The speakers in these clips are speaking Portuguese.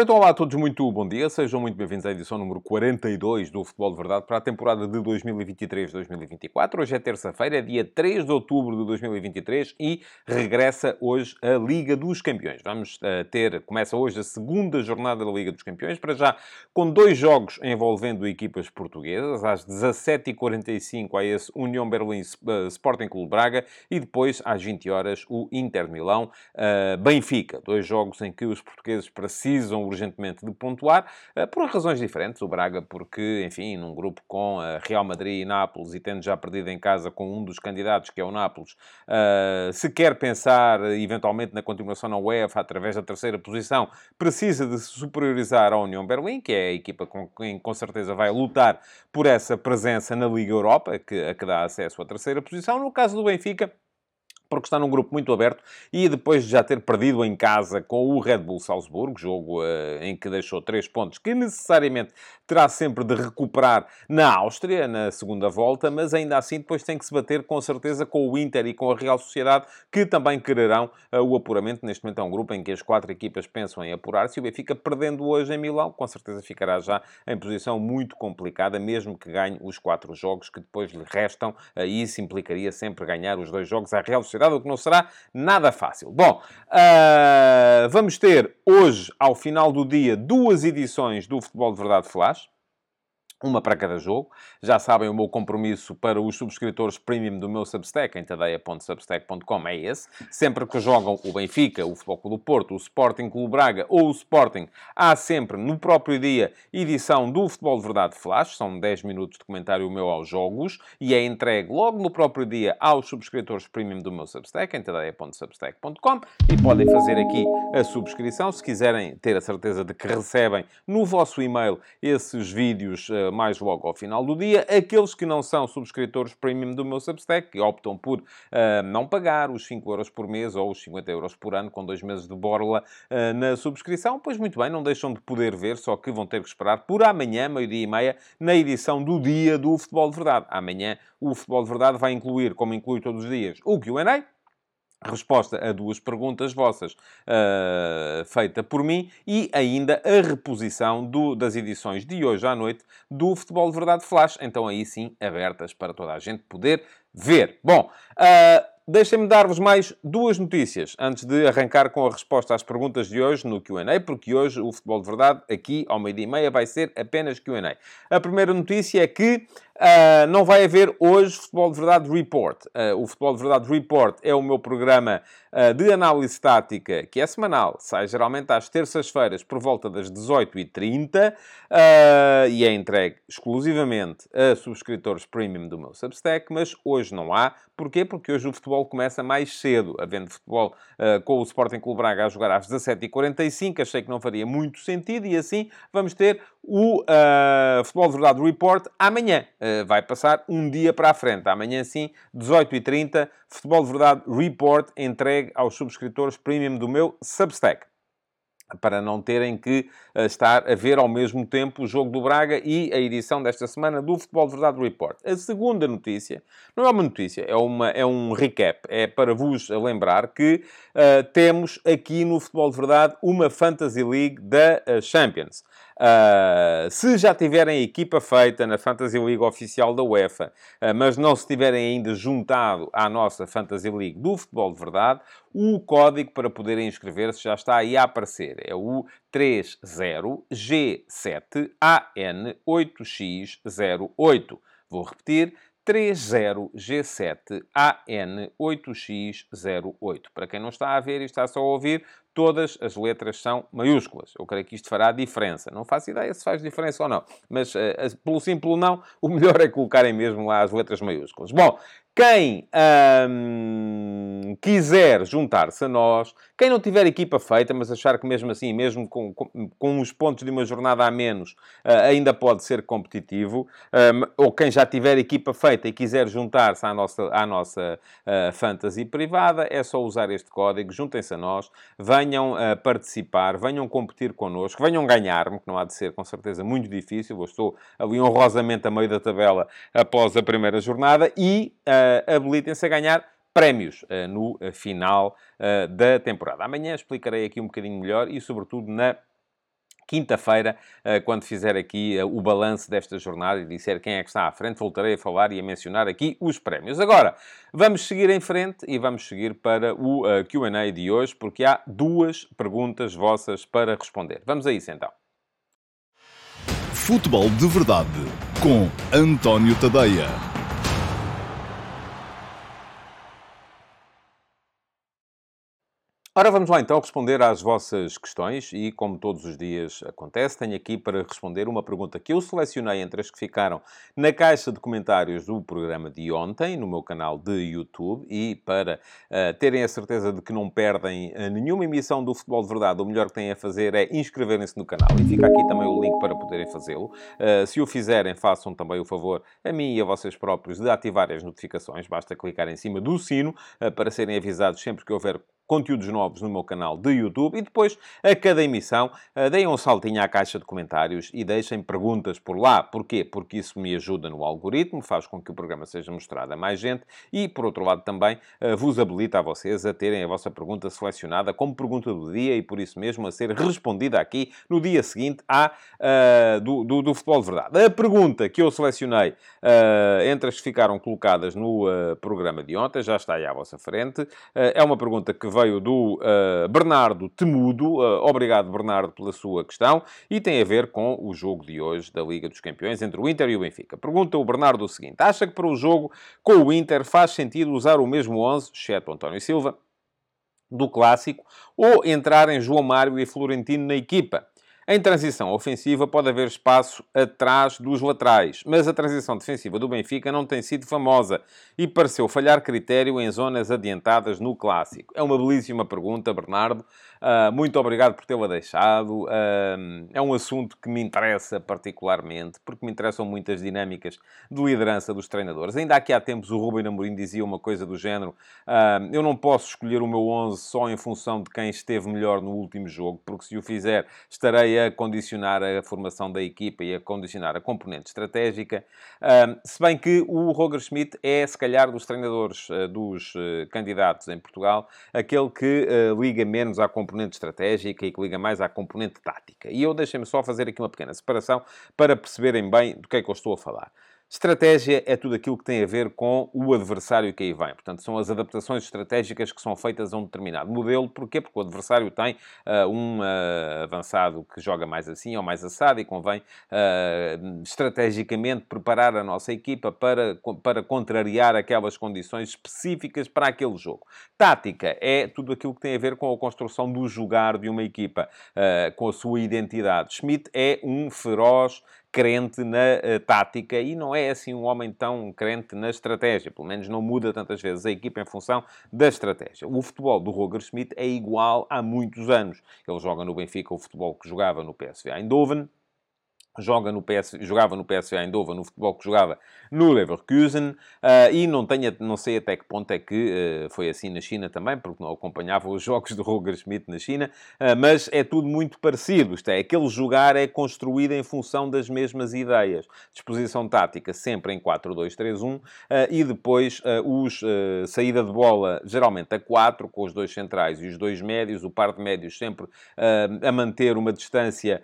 Ora, então, olá a todos, muito bom dia. Sejam muito bem-vindos à edição número 42 do Futebol de Verdade para a temporada de 2023-2024. Hoje é terça-feira, é dia 3 de outubro de 2023 e regressa hoje a Liga dos Campeões. Vamos uh, ter, começa hoje a segunda jornada da Liga dos Campeões, para já com dois jogos envolvendo equipas portuguesas. Às 17h45 há esse União Berlim uh, Sporting Clube Braga e depois às 20 horas o Inter Milão uh, Benfica. Dois jogos em que os portugueses precisam urgentemente de pontuar, eh, por razões diferentes. O Braga, porque, enfim, num grupo com eh, Real Madrid e Nápoles, e tendo já perdido em casa com um dos candidatos, que é o Nápoles, eh, se quer pensar eventualmente na continuação na UEFA através da terceira posição, precisa de se superiorizar à União Berlim, que é a equipa com quem com certeza vai lutar por essa presença na Liga Europa, que, a que dá acesso à terceira posição. No caso do Benfica, porque está num grupo muito aberto e depois de já ter perdido em casa com o Red Bull Salzburgo, jogo uh, em que deixou três pontos, que necessariamente terá sempre de recuperar na Áustria, na segunda volta, mas ainda assim depois tem que se bater com certeza com o Inter e com a Real Sociedade, que também quererão uh, o apuramento. Neste momento é um grupo em que as quatro equipas pensam em apurar-se. O Benfica perdendo hoje em Milão, com certeza ficará já em posição muito complicada, mesmo que ganhe os quatro jogos que depois lhe restam, uh, isso implicaria sempre ganhar os dois jogos. À Real Sociedade sociedade, o que não será nada fácil. Bom, uh, vamos ter hoje, ao final do dia, duas edições do Futebol de Verdade Flash uma para cada jogo. Já sabem, o meu compromisso para os subscritores premium do meu Substack, em tadeia.substack.com, é esse. Sempre que jogam o Benfica, o Futebol Clube do Porto, o Sporting Clube Braga ou o Sporting, há sempre, no próprio dia, edição do Futebol de Verdade Flash. São 10 minutos de comentário meu aos jogos e é entregue logo no próprio dia aos subscritores premium do meu Substack, em tadeia.substack.com e podem fazer aqui a subscrição se quiserem ter a certeza de que recebem no vosso e-mail esses vídeos uh, mais logo ao final do dia. Aqueles que não são subscritores premium do meu Substack, que optam por uh, não pagar os 5 euros por mês ou os 50 euros por ano, com dois meses de borla uh, na subscrição, pois muito bem, não deixam de poder ver, só que vão ter que esperar por amanhã, meio-dia e meia, na edição do dia do Futebol de Verdade. Amanhã o Futebol de Verdade vai incluir, como inclui todos os dias, o Q&A, resposta a duas perguntas vossas uh, feita por mim e ainda a reposição do, das edições de hoje à noite do Futebol de Verdade Flash. Então aí sim, abertas para toda a gente poder ver. Bom, uh, Deixem-me dar-vos mais duas notícias antes de arrancar com a resposta às perguntas de hoje no QA, porque hoje o Futebol de Verdade, aqui ao meio-dia e meia, vai ser apenas QA. A primeira notícia é que Uh, não vai haver hoje Futebol de Verdade Report. Uh, o Futebol de Verdade Report é o meu programa de análise tática, que é semanal, sai geralmente às terças-feiras por volta das 18h30 e é entregue exclusivamente a subscritores premium do meu Substack, mas hoje não há. Porquê? Porque hoje o futebol começa mais cedo, havendo futebol com o Sporting Clube Braga a jogar às 17h45. Achei que não faria muito sentido e assim vamos ter o Futebol de Verdade Report amanhã. Eh, vai passar um dia para a frente. Amanhã sim, 18h30, Futebol de Verdade Report entregue aos subscritores premium do meu Substack para não terem que uh, estar a ver ao mesmo tempo o jogo do Braga e a edição desta semana do Futebol de Verdade Report. A segunda notícia, não é uma notícia, é, uma, é um recap, é para vos lembrar que uh, temos aqui no Futebol de Verdade uma Fantasy League da uh, Champions. Uh, se já tiverem a equipa feita na Fantasy League oficial da UEFA, uh, mas não se tiverem ainda juntado à nossa Fantasy League do Futebol de Verdade, o código para poderem inscrever-se já está aí a aparecer. É o 30G7AN8X08. Vou repetir. 30G7AN8X08. Para quem não está a ver e está só a ouvir, todas as letras são maiúsculas. Eu creio que isto fará diferença. Não faço ideia se faz diferença ou não. Mas, uh, pelo simples não, o melhor é colocarem mesmo lá as letras maiúsculas. Bom, quem quiser juntar-se a nós, quem não tiver equipa feita, mas achar que mesmo assim, mesmo com, com, com os pontos de uma jornada a menos, uh, ainda pode ser competitivo, um, ou quem já tiver equipa feita e quiser juntar-se à nossa, à nossa uh, fantasy privada, é só usar este código, juntem-se a nós, venham venham a participar, venham competir connosco, venham ganhar-me, que não há de ser com certeza muito difícil. Eu estou ali honrosamente a meio da tabela após a primeira jornada e uh, habilitem-se a ganhar prémios uh, no final uh, da temporada. Amanhã explicarei aqui um bocadinho melhor e, sobretudo, na quinta-feira, eh, quando fizer aqui eh, o balanço desta jornada e disser quem é que está à frente, voltarei a falar e a mencionar aqui os prémios. Agora, vamos seguir em frente e vamos seguir para o eh, QA de hoje, porque há duas perguntas vossas para responder. Vamos a isso então. Futebol de Verdade com António Tadeia. Ora, vamos lá então responder às vossas questões e, como todos os dias acontece, tenho aqui para responder uma pergunta que eu selecionei entre as que ficaram na caixa de comentários do programa de ontem, no meu canal de YouTube, e para uh, terem a certeza de que não perdem uh, nenhuma emissão do Futebol de Verdade, o melhor que têm a fazer é inscreverem-se no canal. E fica aqui também o link para poderem fazê-lo. Uh, se o fizerem, façam também o favor a mim e a vocês próprios de ativarem as notificações. Basta clicar em cima do sino para serem avisados sempre que houver conteúdos novos no meu canal de YouTube e depois, a cada emissão, eh, deem um saltinho à caixa de comentários e deixem perguntas por lá. Porquê? Porque isso me ajuda no algoritmo, faz com que o programa seja mostrado a mais gente e, por outro lado, também eh, vos habilita a vocês a terem a vossa pergunta selecionada como pergunta do dia e, por isso mesmo, a ser respondida aqui no dia seguinte à, uh, do, do, do, Futebol de Verdade. A pergunta que eu selecionei uh, entre as que ficaram colocadas no uh, programa de ontem, já está aí à vossa frente, é uma pergunta que veio do uh, Bernardo Temudo. Uh, obrigado, Bernardo, pela sua questão. E tem a ver com o jogo de hoje da Liga dos Campeões entre o Inter e o Benfica. Pergunta o Bernardo o seguinte: acha que para o jogo com o Inter faz sentido usar o mesmo 11, exceto António Silva, do clássico, ou entrar em João Mário e Florentino na equipa? Em transição ofensiva pode haver espaço atrás dos laterais, mas a transição defensiva do Benfica não tem sido famosa e pareceu falhar critério em zonas adiantadas no clássico. É uma belíssima pergunta, Bernardo. Uh, muito obrigado por tê-la deixado. Uh, é um assunto que me interessa particularmente, porque me interessam muitas dinâmicas de liderança dos treinadores. Ainda aqui há tempos o Rubem Amorim dizia uma coisa do género: uh, eu não posso escolher o meu 11 só em função de quem esteve melhor no último jogo, porque se o fizer estarei a condicionar a formação da equipa e a condicionar a componente estratégica. se bem que o Roger Schmidt é, se calhar, dos treinadores dos candidatos em Portugal, aquele que liga menos à componente estratégica e que liga mais à componente tática. E eu deixem-me só fazer aqui uma pequena separação para perceberem bem do que é que eu estou a falar. Estratégia é tudo aquilo que tem a ver com o adversário que aí vem. Portanto, são as adaptações estratégicas que são feitas a um determinado modelo. Porquê? Porque o adversário tem uh, um uh, avançado que joga mais assim ou mais assado e convém uh, estrategicamente preparar a nossa equipa para, para contrariar aquelas condições específicas para aquele jogo. Tática é tudo aquilo que tem a ver com a construção do jogar de uma equipa, com a sua identidade. Schmidt é um feroz crente na uh, tática e não é assim um homem tão crente na estratégia. Pelo menos não muda tantas vezes a equipa em função da estratégia. O futebol do Roger Schmidt é igual há muitos anos. Ele joga no Benfica o futebol que jogava no PSV Eindhoven joga no PS, jogava no PSV Eindhoven, no futebol que jogava no Leverkusen, uh, e não, tenho, não sei até que ponto é que uh, foi assim na China também, porque não acompanhava os jogos do Roger Schmidt na China, uh, mas é tudo muito parecido, isto é, aquele jogar é construído em função das mesmas ideias. Disposição tática sempre em 4-2-3-1, e depois os saída de bola geralmente a 4, com os dois centrais e os dois médios, o par de médios sempre a manter uma distância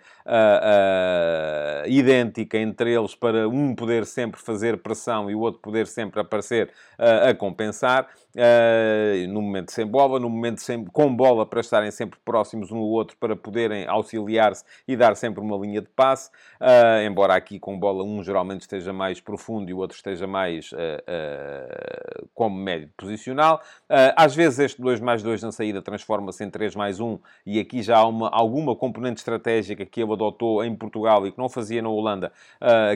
uh, idêntica entre eles para um poder sempre fazer pressão e o outro poder sempre aparecer uh, a compensar. Uh, no momento sem bola, no momento sem, com bola para estarem sempre próximos um do outro para poderem auxiliar-se e dar sempre uma linha de passe. Embora aqui com bola um geralmente esteja mais profundo e o outro esteja mais como médio posicional. às vezes este 2 mais 2 na saída transforma-se em 3 mais 1 e aqui já há uma, alguma componente estratégica que ele adotou em Portugal e que não fazia na Holanda,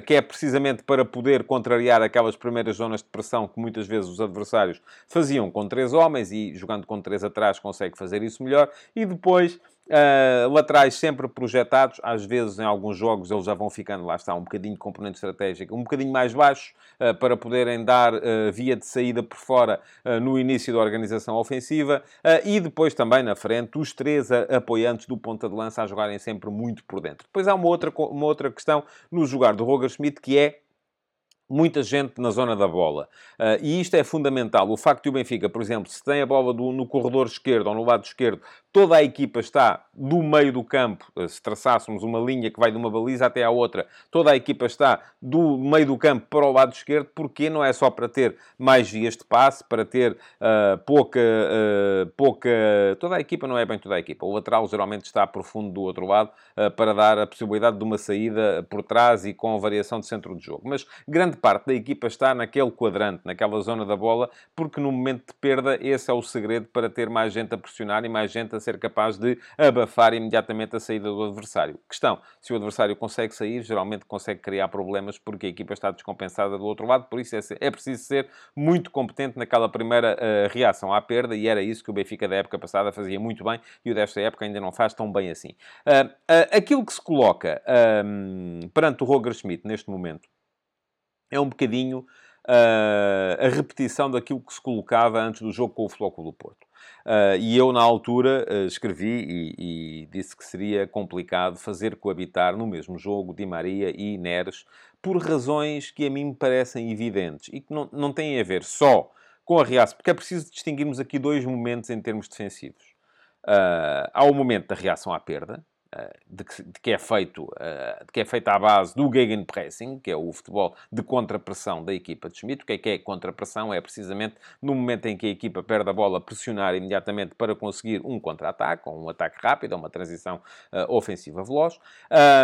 que é precisamente para poder contrariar aquelas primeiras zonas de pressão que muitas vezes os adversários faziam faziam com três homens e jogando com três atrás consegue fazer isso melhor. E depois Uh, laterais sempre projetados, às vezes em alguns jogos eles já vão ficando, lá está, um bocadinho de componente estratégico, um bocadinho mais baixos, uh, para poderem dar uh, via de saída por fora no início da organização ofensiva, e depois também na frente, os três apoiantes do ponta de lança a jogarem sempre muito por dentro. Depois há uma outra, uma outra questão no jogar do Roger Schmidt, que é muita gente na zona da bola. Uh, e isto é fundamental. O facto de o Benfica, por exemplo, se tem a bola do, no corredor esquerdo ou no lado esquerdo, toda a equipa está do meio do campo, uh, se traçássemos uma linha que vai de uma baliza até à outra, toda a equipa está do meio do campo para o lado esquerdo, porque não é só para ter mais vias de passe, para ter uh, pouca, pouca... Toda a equipa não é bem toda a equipa. O lateral geralmente está profundo do outro lado, para dar a possibilidade de uma saída por trás e com variação de centro de jogo. Mas grande parte da equipa está naquele quadrante, naquela zona da bola, porque no momento de perda esse é o segredo para ter mais gente a pressionar e mais gente a ser capaz de abafar imediatamente a saída do adversário. Questão, se o adversário consegue sair, geralmente consegue criar problemas porque a equipa está descompensada do outro lado, por isso é, é preciso ser muito competente naquela primeira uh, reação à perda e era isso que o Benfica da época passada fazia muito bem e o desta época ainda não faz tão bem assim. Uh, uh, aquilo que se coloca perante o Roger Schmidt neste momento é um bocadinho uh, a repetição daquilo que se colocava antes do jogo com o Flóculo do Porto. Uh, e eu, na altura, uh, escrevi e, e, disse que seria complicado fazer coabitar no mesmo jogo Di Maria e Neres por razões que a mim me parecem evidentes e que não, não têm a ver só com a reação, porque é preciso distinguirmos aqui dois momentos em termos defensivos. Uh, há o momento da reação à perda, de que, de que, é feito, uh, de que é feita à base do gegenpressing, que é o futebol de contrapressão da equipa de Schmidt. O que é que é contrapressão? É precisamente no momento em que a equipa perde a bola, pressionar imediatamente para conseguir um contra-ataque, ou um ataque rápido, ou uma transição uh, ofensiva veloz.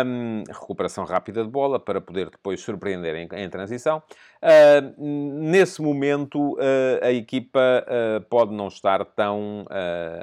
Um, recuperação rápida de bola para poder depois surpreender em, em transição. Uh, nesse momento, a equipa pode não estar tão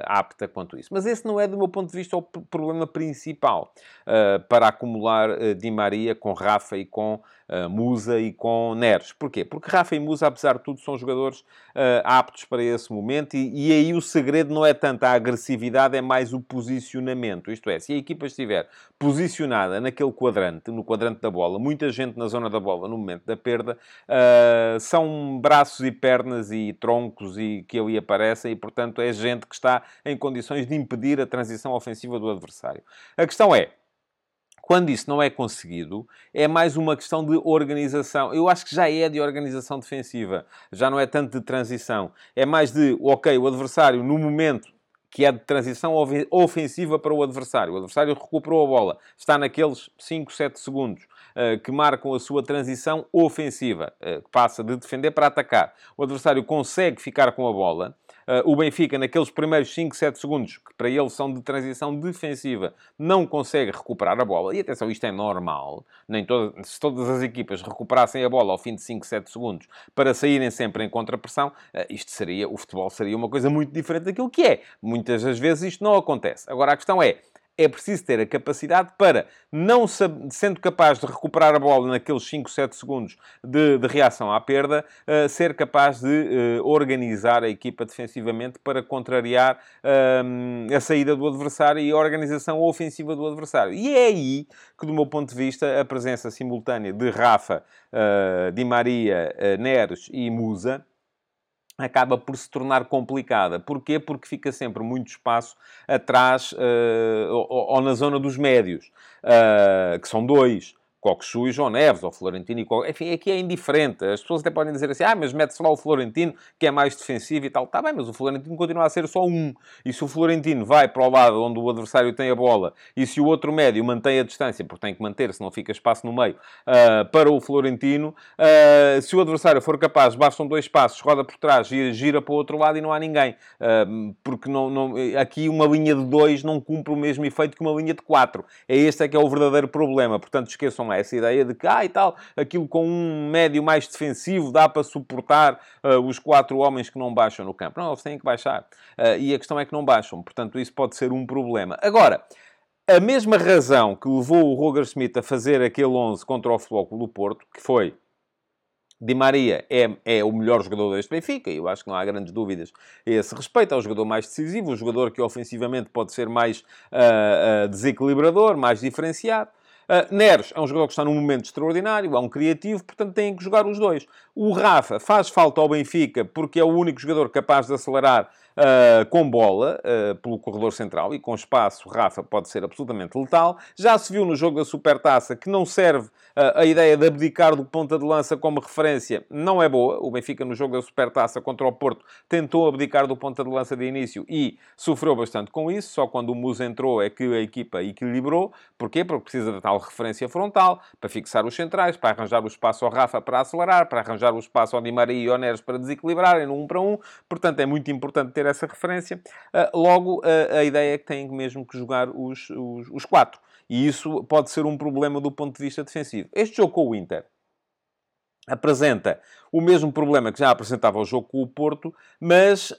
apta quanto isso. Mas esse não é, do meu ponto de vista, o problema principal principal uh, para acumular uh, Di Maria com Rafa e com Musa e com Neres. Porquê? Porque Rafa e Musa, apesar de tudo, são jogadores uh, aptos para esse momento e, e, aí o segredo não é tanto a agressividade, é mais o posicionamento. Isto é, se a equipa estiver posicionada naquele quadrante, no quadrante da bola, muita gente na zona da bola no momento da perda, uh, são braços e pernas e troncos e que ali aparecem e, portanto, é gente que está em condições de impedir a transição ofensiva do adversário. A questão é, quando isso não é conseguido, é mais uma questão de organização. Eu acho que já é de organização defensiva, já não é tanto de transição. É mais de, ok, o adversário, no momento que é de transição ofensiva para o adversário. O adversário recuperou a bola, está naqueles 5, 7 segundos uh, que marcam a sua transição ofensiva, uh, passa de defender para atacar. O adversário consegue ficar com a bola o Benfica, naqueles primeiros 5, 7 segundos, que para eles são de transição defensiva, não consegue recuperar a bola. E atenção, isto é normal. Nem todas, se todas as equipas recuperassem a bola ao fim de 5, 7 segundos para saírem sempre em contrapressão, uh, isto seria, o futebol seria uma coisa muito diferente daquilo que é. Muitas das vezes isto não acontece. Agora a questão é, é preciso ter a capacidade para, não sendo capaz de recuperar a bola naqueles 5, 7 segundos de, de reação à perda, uh, ser capaz de uh, organizar a equipa defensivamente para contrariar uh, a saída do adversário e a organização ofensiva do adversário. E é aí que, do meu ponto de vista, a presença simultânea de Rafa, Di Maria, Neres e Musa acaba por se tornar complicada. Porquê? Porque fica sempre muito espaço atrás uh, ou, ou, na zona dos médios, uh, que são dois. Coxu e João Neves, ou Florentino e Coxu. Enfim, aqui é indiferente. As pessoas até podem dizer assim, ah, mas mete-se lá o Florentino, que é mais defensivo e tal. Está bem, mas o Florentino continua a ser só um. E se o Florentino vai para o lado onde o adversário tem a bola, e se o outro médio mantém a distância, porque tem que manter, se não fica espaço no meio, uh, para o Florentino, uh, se o adversário for capaz, bastam dois passos, roda por trás, gira, gira para o outro lado e não há ninguém. Uh, porque não, não, aqui uma linha de dois não cumpre o mesmo efeito que uma linha de quatro. É este é que é o verdadeiro problema. Portanto, esqueçam essa ideia de que, ah, e tal, aquilo com um médio mais defensivo dá para suportar uh, os quatro homens que não baixam no campo. Não, eles têm que baixar. Uh, e a questão é que não baixam. Portanto, isso pode ser um problema. Agora, a mesma razão que levou o Roger Smith a fazer aquele 11 contra o Futebol do Porto, que foi Di Maria é, é o melhor jogador deste Benfica, e eu acho que não há grandes dúvidas a esse respeito. É o jogador mais decisivo, o jogador que ofensivamente pode ser mais uh, uh, desequilibrador, mais diferenciado. Uh, Neres é um jogador que está num momento extraordinário, é um criativo, portanto têm que jogar os dois. O Rafa faz falta ao Benfica porque é o único jogador capaz de acelerar uh, com bola uh, pelo corredor central e com espaço, Rafa pode ser absolutamente letal. Já se viu no jogo da Supertaça que não serve a ideia de abdicar do ponta de lança como referência, não é boa. O Benfica no jogo da Supertaça contra o Porto tentou abdicar do ponta de lança de início e sofreu bastante com isso. Só quando o Musa entrou é que a equipa equilibrou. Porquê? Porque precisa de tal referência frontal para fixar os centrais, para arranjar o espaço ao Rafa para acelerar, para arranjar o espaço ao Di Maria e ao Neres para desequilibrarem no 1 para 1. Portanto, é muito importante ter essa referência. Uh, logo, uh, a ideia é que têm mesmo que jogar os, os, os quatro. E isso pode ser um problema do ponto de vista defensivo. Este jogo com o Inter apresenta o mesmo problema que já apresentava o jogo com o Porto, mas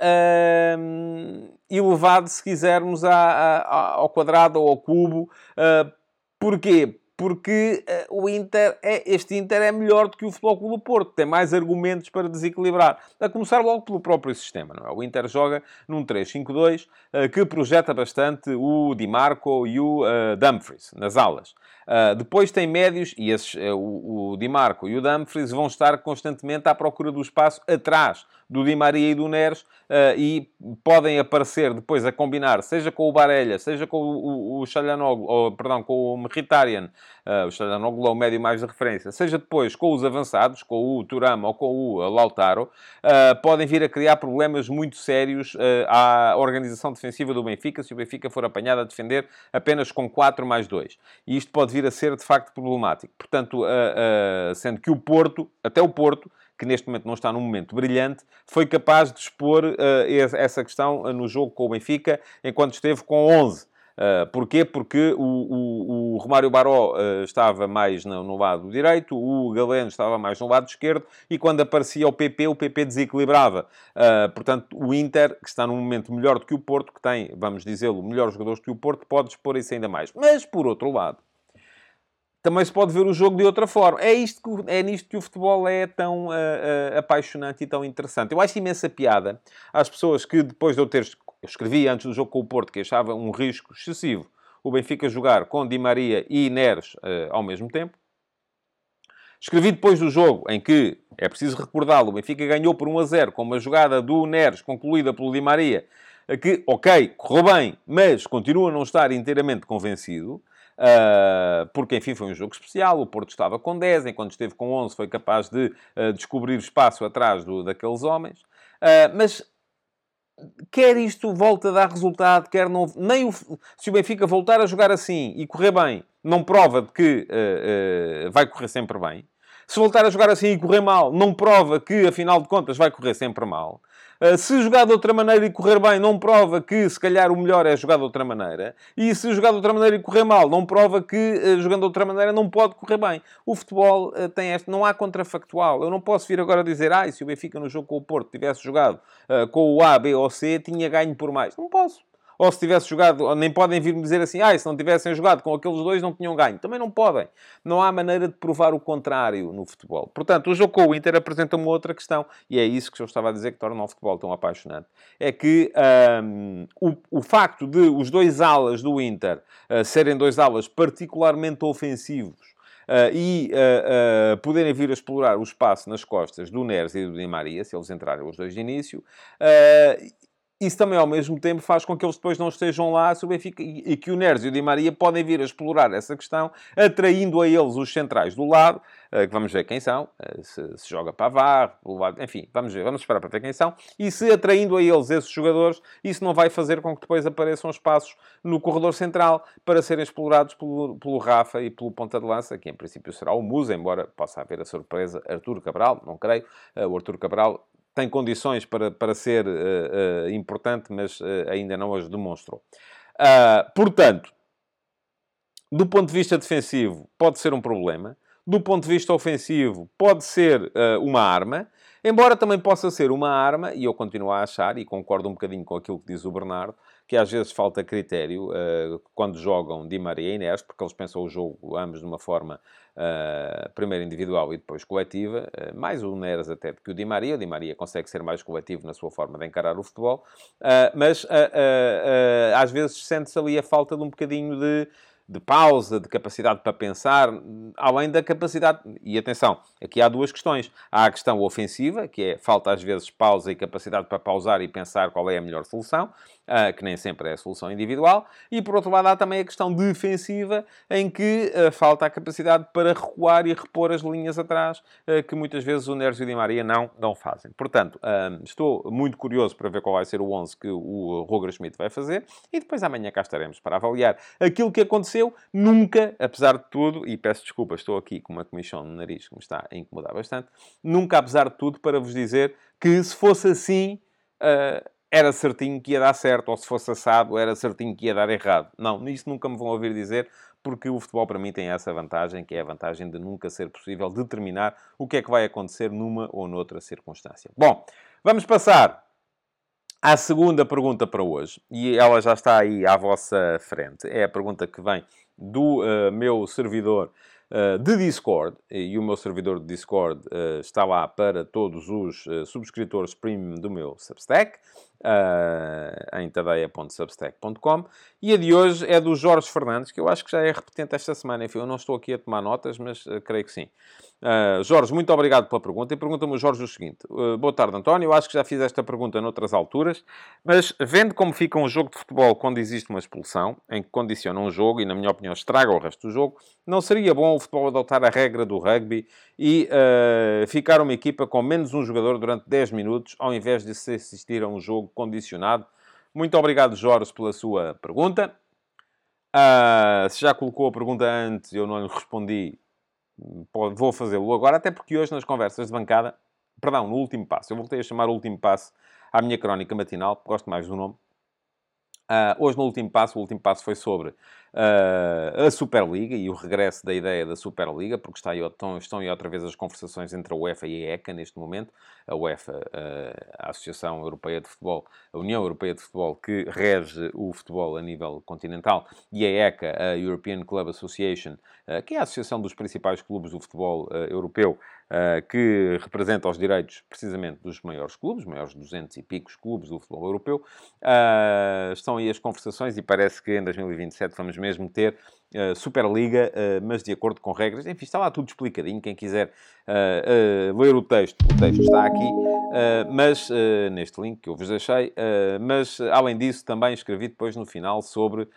elevado, se quisermos, ao quadrado ou ao cubo. Uh, porquê? Porque uh, o Inter é, este Inter é melhor do que o Futebol do Porto, tem mais argumentos para desequilibrar. A começar logo pelo próprio sistema, não é? O Inter joga num 3-5-2 uh, eh, que projeta bastante o Di Marco e o uh, Dumfries nas alas. Depois tem médios, e esses, o, o Di Marco e o Dumfries vão estar constantemente à procura do espaço atrás do Di Maria e do Neres uh, e podem aparecer depois a combinar, seja com o Barella, seja com o, o, o Chalhanoglu, ou, perdão, com o Mkhitaryan, uh, o Chalhanoglu é o médio mais de referência, seja depois com os avançados, com o Turama ou com o Lautaro, uh, podem vir a criar problemas muito sérios à organização defensiva do Benfica, se o Benfica for apanhado a defender apenas com 4 mais 2. E isto pode vir a ser, de facto, problemático. Portanto, sendo que o Porto, até o Porto, que neste momento não está num momento brilhante, foi capaz de expor uh, essa questão eh, no jogo com o Benfica, enquanto esteve com 11. Uh, porquê? Porque o, o, o Romário Baró uh, estava mais no, no, lado direito, o Galeno estava mais no lado esquerdo, e quando aparecia o PP, o PP desequilibrava. Uh, portanto, o Inter, que está num momento melhor do que o Porto, que tem, vamos dizê-lo, melhores jogadores que o Porto, pode expor isso ainda mais. Mas, por outro lado, também se pode ver o jogo de outra forma. É, isto que, é nisto que o futebol é tão uh, uh, apaixonante e tão interessante. Eu acho imensa piada às pessoas que, depois de eu ter... Eu escrevi antes do jogo com o Porto que achava um risco excessivo o Benfica jogar com Di Maria e Neres uh, ao mesmo tempo. Escrevi depois do jogo, em que, é preciso recordá-lo, o Benfica ganhou por 1 a 0, com uma jogada do Neres concluída pelo Di Maria, que, ok, correu bem, mas continua a não estar inteiramente convencido. Uh, porque, enfim, foi um jogo especial. O Porto estava com 10, enquanto esteve com 11, foi capaz de uh, descobrir espaço atrás do, daqueles homens. Uh, mas quer isto volte a dar resultado, quer não. Nem o, se o Benfica voltar a jogar assim e correr bem, não prova de que vai correr sempre bem. Se voltar a jogar assim e correr mal, não prova que, afinal de contas, vai correr sempre mal. Uh, se jogar de outra maneira e correr bem, não prova que, se calhar, o melhor é jogar de outra maneira. E se jogar de outra maneira e correr mal, não prova que, uh, jogando de outra maneira, não pode correr bem. O futebol uh, tem este... Não há contrafactual. Eu não posso vir agora dizer, ah, se o Benfica no jogo com o Porto tivesse jogado com o A, B ou C, tinha ganho por mais. Não posso ou se tivesse jogado, nem podem vir-me dizer assim, ah, se não tivessem jogado com aqueles dois não tinham ganho. Também não podem. Não há maneira de provar o contrário no futebol. Portanto, o jogo com o Inter apresenta uma outra questão, e é isso que eu estava a dizer que torna o futebol tão apaixonante. É que um, o, o, facto de os dois alas do Inter uh, serem dois alas particularmente ofensivos, Uh, e uh, uh, poderem vir a explorar o espaço nas costas do Neres e do Di Maria, se eles entrarem os dois de início, isso também, ao mesmo tempo, faz com que eles depois não estejam lá o Benfica, e, que o Neres e o Di Maria podem vir a explorar essa questão, atraindo a eles os centrais do lado, eh, que vamos ver quem são, eh, se, se joga Pavar, enfim, vamos ver, vamos esperar para ver quem são, e se atraindo a eles esses jogadores, isso não vai fazer com que depois apareçam espaços no corredor central para serem explorados pelo, pelo Rafa e pelo ponta de lança, que em princípio será o Musa, embora possa haver a surpresa Artur Cabral, não creio, eh, o Artur Cabral tem condições para, para ser uh, uh, importante, mas uh, ainda não as demonstrou. Ah, portanto, do ponto de vista defensivo, pode ser um problema. Do ponto de vista ofensivo, pode ser uma arma. Embora também possa ser uma arma, e eu continuo a achar, e concordo um bocadinho com aquilo que diz o Bernardo, que às vezes falta critério uh, quando jogam Di Maria e Inês, porque eles pensam o jogo ambos de uma forma uh, primeiro individual e depois coletiva, uh, mais o Neres até do que o Di Maria. O Di Maria consegue ser mais coletivo na sua forma de encarar o futebol, mas às vezes sente-se ali a falta de um bocadinho de de pausa, de capacidade para pensar, além da capacidade. E atenção, aqui há duas questões. Há a questão ofensiva, que é falta às vezes pausa e capacidade para pausar e pensar qual é a melhor solução, que nem sempre é a solução individual. E por outro lado, há também a questão defensiva, em que uh, falta a capacidade para recuar e repor as linhas atrás, uh, que muitas vezes o Nérgio e Di Maria não, não fazem. Portanto, estou muito curioso para ver qual vai ser o 11 que o Roger Schmidt vai fazer e depois amanhã cá estaremos para avaliar aquilo que aconteceu. Nunca, apesar de tudo, e peço desculpa, estou aqui com uma comissão no nariz que me está a incomodar bastante, nunca, apesar de tudo, para vos dizer que se fosse assim, era certinho que ia dar certo, ou se fosse assado, era certinho que ia dar errado. Não, nisso nunca me vão ouvir dizer, porque o futebol para mim tem essa vantagem, que é a vantagem de nunca ser possível determinar o que é que vai acontecer numa ou noutra circunstância. Bom, vamos passar à segunda pergunta para hoje, e ela já está aí à vossa frente. É a pergunta que vem do uh, meu servidor uh, de Discord, e o meu servidor de Discord uh, está lá para todos os subscritores premium do meu Substack uh, em tadeia.substack.com. E a de hoje é do Jorge Fernandes, que eu acho que já é repetente esta semana. Enfim, eu não estou aqui a tomar notas, mas uh, creio que sim. Uh, Jorge, muito obrigado pela pergunta. E pergunta-me o Jorge o seguinte: Boa tarde, António. Eu acho que já fiz esta pergunta noutras alturas, mas vendo como fica um jogo de futebol quando existe uma expulsão, em que condiciona um jogo e, na minha opinião, estraga o resto do jogo, não seria bom o futebol adotar a regra do rugby e ficar uma equipa com menos um jogador durante 10 minutos, ao invés de se assistir a um jogo condicionado? Muito obrigado, Jorge, pela sua pergunta. se já colocou a pergunta antes e eu não lhe respondi, vou fazê-lo agora, até porque hoje nas conversas de bancada, perdão, no último passo, eu voltei a chamar o último passo à minha crónica matinal, gosto mais do nome. Uh, hoje, no último passo, o último passo foi sobre uh, a Superliga e o regresso da ideia da Superliga, porque está aí, estão, estão aí outra vez as conversações entre a UEFA e a ECA neste momento. A UEFA, uh, a Associação Europeia de Futebol, a União Europeia de Futebol, que rege o futebol a nível continental, e a ECA, a European Club Association, que é a associação dos principais clubes do futebol europeu, que representa os direitos precisamente dos maiores clubes, maiores 200 e picos clubes do futebol europeu. Estão aí as conversações e parece que em 2027 vamos mesmo ter uh, Superliga, mas de acordo com regras. Enfim, está lá tudo explicadinho. Quem quiser ler o texto, o texto está aqui, mas neste link que eu vos deixei. mas além disso, também escrevi depois no final sobre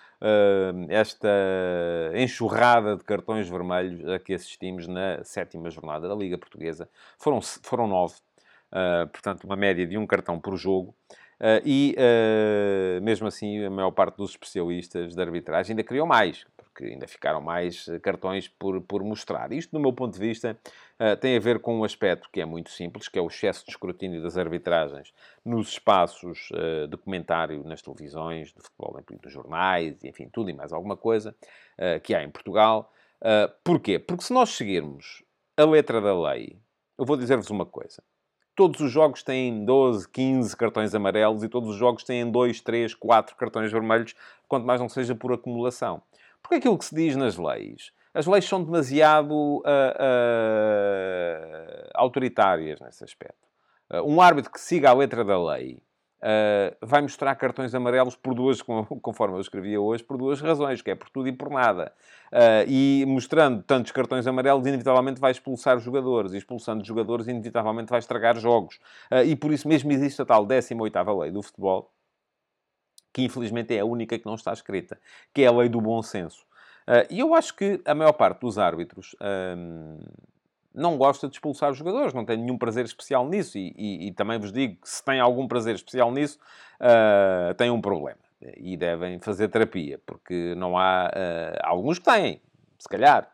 esta enxurrada de cartões vermelhos a que assistimos na sétima jornada da Liga Portuguesa. Foram, foram nove, uh, portanto, uma média de um cartão por jogo. Uh, e, uh, mesmo assim, a maior parte dos especialistas de arbitragem ainda criou mais, porque ainda ficaram mais cartões por, por mostrar. Isto, do meu ponto de vista, uh, tem a ver com um aspecto que é muito simples, que é o excesso de escrutínio das arbitragens nos espaços de comentário nas televisões, de futebol, dos jornais, enfim, tudo e mais alguma coisa que há em Portugal. porquê? Porque se nós seguirmos a letra da lei, eu vou dizer-vos uma coisa. Todos os jogos têm 12, 15 cartões amarelos e todos os jogos têm 2, 3, 4 cartões vermelhos, quanto mais não seja por acumulação. Porque aquilo que se diz nas leis, as leis são demasiado uh, uh, autoritárias nesse aspecto. Uh, um árbitro que siga a letra da lei Uh, vai mostrar cartões amarelos por duas, conforme eu escrevia hoje, por duas razões, que é por tudo e por nada. Uh, e mostrando tantos cartões amarelos, inevitavelmente vai expulsar jogadores, e expulsando jogadores, inevitavelmente vai estragar jogos. Uh, e por isso mesmo existe a tal 18ª lei do futebol, que infelizmente é a única que não está escrita, que é a lei do bom senso. E eu acho que a maior parte dos árbitros não gosta de expulsar os jogadores, não tem nenhum prazer especial nisso. E, e, e também vos digo que se tem algum prazer especial nisso, uh, tem um problema. E devem fazer terapia, porque não há. Uh, alguns que têm, se calhar.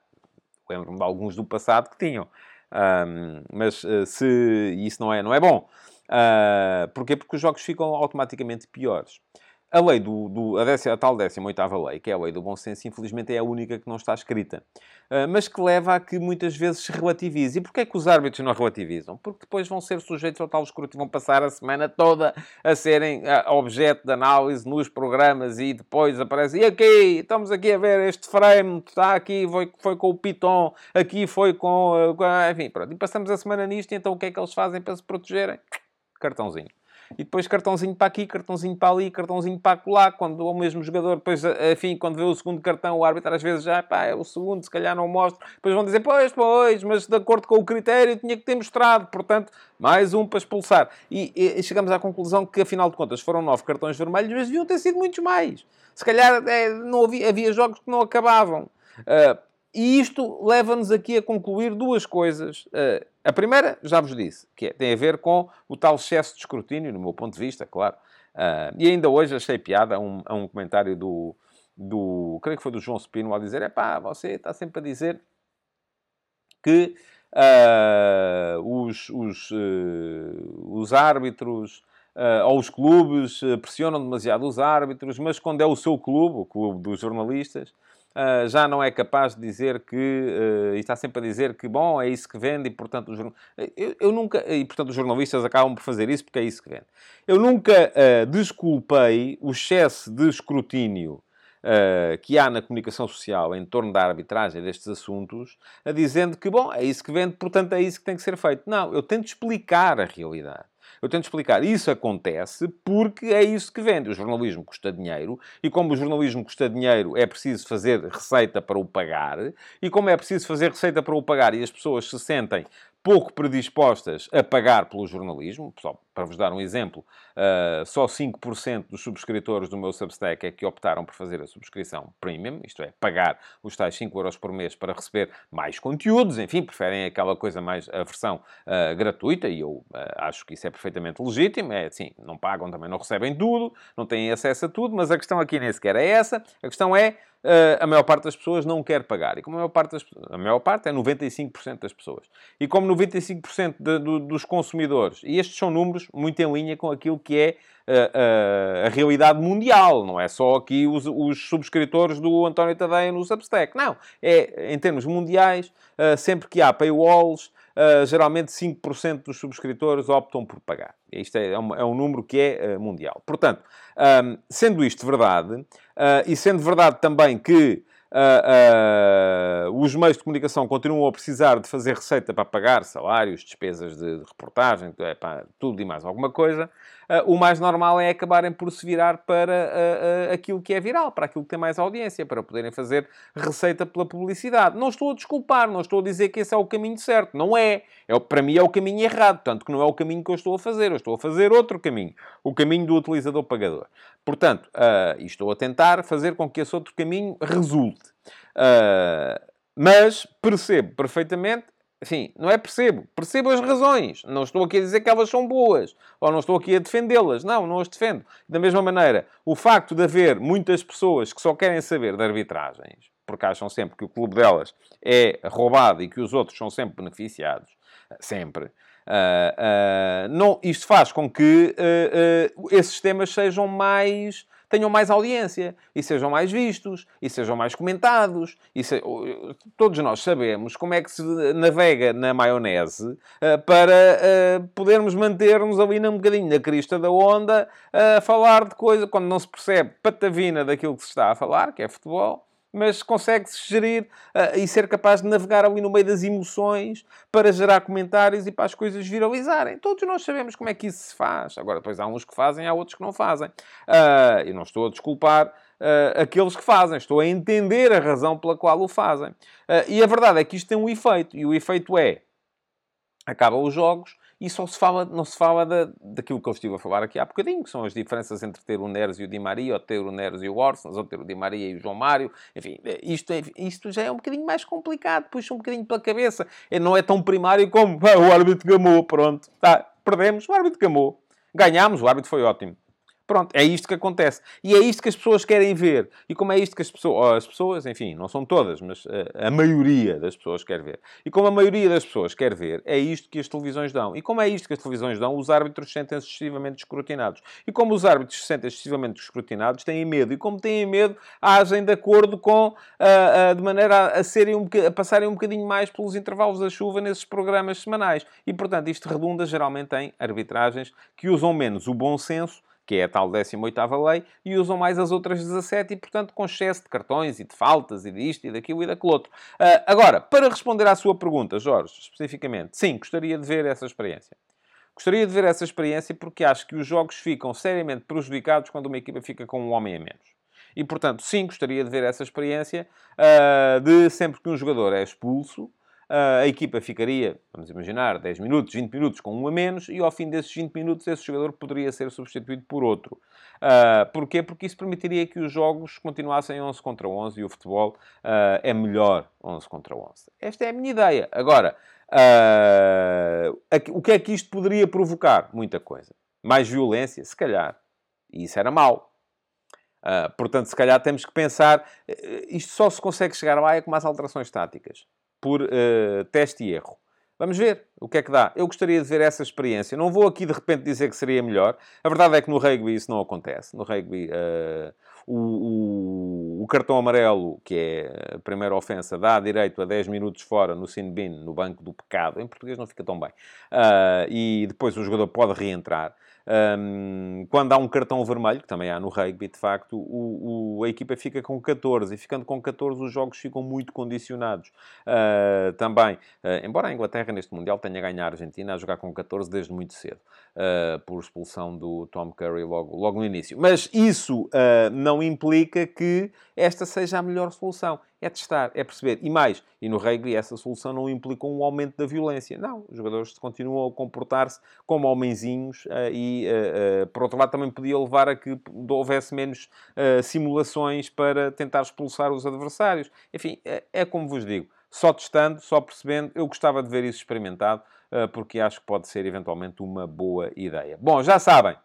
Lembro-me de alguns do passado que tinham. Mas uh, se isso não é, não é bom. Uh, porquê? Porque os jogos ficam automaticamente piores. A lei do, do a, décima, a tal 18 lei, que é a lei do bom senso, infelizmente é a única que não está escrita. Uh, mas que leva a que muitas vezes se relativize. E porquê é que os árbitros não relativizam? Porque depois vão ser sujeitos ao tal escrutínio, vão passar a semana toda a serem uh, objeto de análise nos programas e depois aparece, e aqui, estamos aqui a ver este frame, está aqui, foi, foi com o Python, aqui foi com, uh, enfim, pronto. E passamos a semana nisto, então o que é que eles fazem para se protegerem? Cartãozinho e depois cartãozinho para aqui, cartãozinho para ali, cartãozinho para lá, quando o mesmo jogador, depois, enfim, quando vê o segundo cartão, o árbitro às vezes já, pá, é o segundo, se calhar não mostra, depois vão dizer, pois, pois, mas de acordo com o critério tinha que ter mostrado, portanto, mais um para expulsar. E, e, e chegamos à conclusão que, afinal de contas, foram nove cartões vermelhos, mas deviam ter sido muitos mais. Se calhar é, não havia, havia jogos que não acabavam. Uh, e isto leva-nos aqui a concluir duas coisas. Uh, a primeira, já vos disse, que é, tem a ver com o tal excesso de escrutínio, no meu ponto de vista, claro. Uh, e ainda hoje achei piada a um, a um comentário do, do, creio que foi do João Spino, a dizer, é pá, você está sempre a dizer que uh, os, os, os árbitros ou os clubes pressionam demasiado os árbitros, mas quando é o seu clube, o clube dos jornalistas, uh, já não é capaz de dizer que, uh, está sempre a dizer que, bom, é isso que vende, e portanto, os, eu, eu, nunca, e portanto os jornalistas acabam por fazer isso porque é isso que vende. Eu nunca uh, desculpei o excesso de escrutínio Uh, que há na comunicação social em torno da arbitragem destes assuntos, a dizendo que, bom, é isso que vende, portanto é isso que tem que ser feito. Não, eu tento explicar a realidade. Eu tento explicar. Isso acontece porque é isso que vende. O jornalismo custa dinheiro e, como o jornalismo custa dinheiro, é preciso fazer receita para o pagar. E, como é preciso fazer receita para o pagar e as pessoas se sentem pouco predispostas a pagar pelo jornalismo. Só para vos dar um exemplo, uh, só 5% dos subscritores do meu Substack é que optaram por fazer a subscrição premium, isto é, pagar os tais 5 euros por mês para receber mais conteúdos. Enfim, preferem aquela coisa mais, a versão uh, gratuita, e eu uh, acho que isso é perfeitamente legítimo. É assim, não pagam, também não recebem tudo, não têm acesso a tudo, mas a questão aqui nem sequer é essa. A questão é a maior parte das pessoas não quer pagar. E como a maior parte, das, a maior parte é 95% das pessoas. E como 95% de, de, dos consumidores, e estes são números muito em linha com aquilo que é uh, uh, a realidade mundial, não é só aqui os, os, subscritores do António Tadeia no Substack. Não, é em termos mundiais, sempre que há paywalls, Uh, geralmente 5% dos subscritores optam por pagar. Isto é, é, um, é um número que é uh, mundial. Portanto, um, sendo isto verdade, uh, e sendo verdade também que Uh, uh, os meios de comunicação continuam a precisar de fazer receita para pagar salários, despesas de, de reportagem, é, pá, tudo e mais alguma coisa. Uh, o mais normal é acabarem por se virar para aquilo que é viral, para aquilo que tem mais audiência, para poderem fazer receita pela publicidade. Não estou a desculpar, não estou a dizer que esse é o caminho certo. Não é. é para mim é o caminho errado, tanto que não é o caminho que eu estou a fazer. Eu estou a fazer outro caminho. O caminho do utilizador pagador. Portanto, uh, estou a tentar fazer com que esse outro caminho resulte. Uh, mas percebo perfeitamente, enfim, não é percebo, percebo as razões. Não estou aqui a dizer que elas são boas, ou não estou aqui a defendê-las. Não, não as defendo. Da mesma maneira, o facto de haver muitas pessoas que só querem saber de arbitragens, porque acham sempre que o clube delas é roubado e que os outros são sempre beneficiados, sempre. Uh, uh, não, isto faz com que uh, esses temas sejam mais tenham mais audiência e sejam mais vistos e sejam mais comentados. E se... Todos nós sabemos como é que se navega na maionese para podermos manter-nos ali um bocadinho na crista da onda a falar de coisa quando não se percebe patavina daquilo que se está a falar, que é futebol mas consegue-se gerir uh, e ser capaz de navegar ali no meio das emoções para gerar comentários e para as coisas viralizarem. Todos nós sabemos como é que isso se faz. Agora, depois há uns que fazem, há outros que não fazem. Uh, eu não estou a desculpar uh, aqueles que fazem, estou a entender a razão pela qual o fazem. e a verdade é que isto tem um efeito, e o efeito é acabam os jogos e só se fala, não se fala da, daquilo que eu estive a falar aqui há bocadinho, que são as diferenças entre ter o Neres e o Di Maria, ou ter o Neres e o Orsens, ou ter o Di Maria e o João Mário. Enfim, isto, é, isto já é um bocadinho mais complicado, puxa um bocadinho pela cabeça. Não é tão primário como ah, o árbitro gamou, pronto. Tá, perdemos, o árbitro gamou. Ganhámos, o árbitro foi ótimo. Pronto, é isto que acontece. E é isto que as pessoas querem ver. E como é isto que as pessoas, as pessoas, enfim, não são todas, mas a, eh, a, maioria das pessoas quer ver. E como a maioria das pessoas quer ver, é isto que as televisões dão. E como é isto que as televisões dão, os árbitros sentem-se excessivamente escrutinados. E como os árbitros se sentem excessivamente escrutinados, têm medo. E como têm medo, agem de acordo com, uh, uh, de maneira a, a, serem um, a passarem um bocadinho mais pelos intervalos da chuva nesses programas semanais. E, portanto, isto redunda geralmente em arbitragens que usam menos o bom senso que é a tal 18ª lei, e usam mais as outras 17 e, portanto, com excesso de cartões e de faltas e disto e daquilo e daquilo outro. Uh, agora, para responder à sua pergunta, Jorge, especificamente, sim, gostaria de ver essa experiência. Gostaria de ver essa experiência porque acho que os jogos ficam seriamente prejudicados quando uma equipa fica com um homem a menos. E, portanto, sim, gostaria de ver essa experiência uh, de sempre que um jogador é expulso, a equipa ficaria, vamos imaginar, 10 minutos, 20 minutos com um a menos e ao fim desses 20 minutos esse jogador poderia ser substituído por outro. Uh, porquê? Porque isso permitiria que os jogos continuassem 11 contra 11 e o futebol uh, é melhor 11 contra 11. Esta é a minha ideia. Agora, uh, o que é que isto poderia provocar? Muita coisa. Mais violência? Se calhar. E isso era mau. Uh, portanto, se calhar temos que pensar, eh, isto só se consegue chegar lá é com mais alterações táticas por uh, teste e erro. Vamos ver o que é que dá. Eu gostaria de ver essa experiência. Não vou aqui de repente dizer que seria melhor. A verdade é que no rugby isso não acontece. No rugby, uh, o, o, o, cartão amarelo, que é a primeira ofensa, dá direito a 10 minutos fora no sin bin, no banco do pecado. Em português não fica tão bem. Uh, e depois o jogador pode reentrar. Um, quando há um cartão vermelho, que também há no rugby, de facto, o, o, a equipa fica com 14 e ficando com 14 os jogos ficam muito condicionados. Uh, também, uh, embora a Inglaterra neste Mundial tenha ganhado a Argentina a jogar com 14 desde muito cedo, uh, por expulsão do Tom Curry logo, logo no início. Mas isso não implica que esta seja a melhor solução é testar, é perceber. E mais, e no rugby essa solução não implica um aumento da violência. Não, os jogadores continuam a comportar-se como homenzinhos uh, e, uh, uh, por outro lado, também podia levar a que houvesse menos simulações para tentar expulsar os adversários. Enfim, é, é como vos digo, só testando, só percebendo, eu gostava de ver isso experimentado, porque acho que pode ser eventualmente uma boa ideia. Bom, já sabem,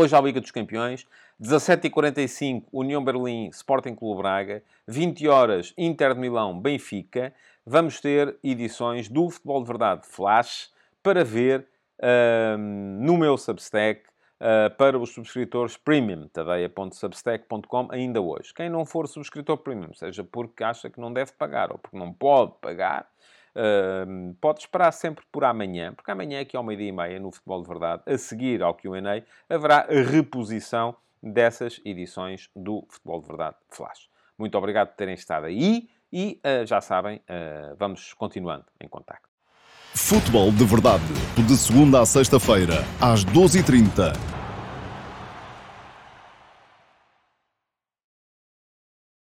Hoje à Liga dos Campeões, 17h45, União Berlim, Sporting Clube Braga, 20 horas, Inter de Milão, Benfica. Vamos ter edições do Futebol de Verdade Flash para ver uh, no meu Substack uh, para os subscritores Premium, tadeia.substack.com, ainda hoje. Quem não for subscritor Premium, seja porque acha que não deve pagar ou porque não pode pagar, Uh, pode esperar sempre por amanhã, porque amanhã, aqui ao meio-dia e meia, no Futebol de Verdade, a seguir ao QA, haverá a reposição dessas edições do Futebol de Verdade Flash. Muito obrigado por terem estado aí e uh, já sabem, uh, vamos continuando em contacto. Futebol de Verdade, de segunda a sexta-feira, às 12h30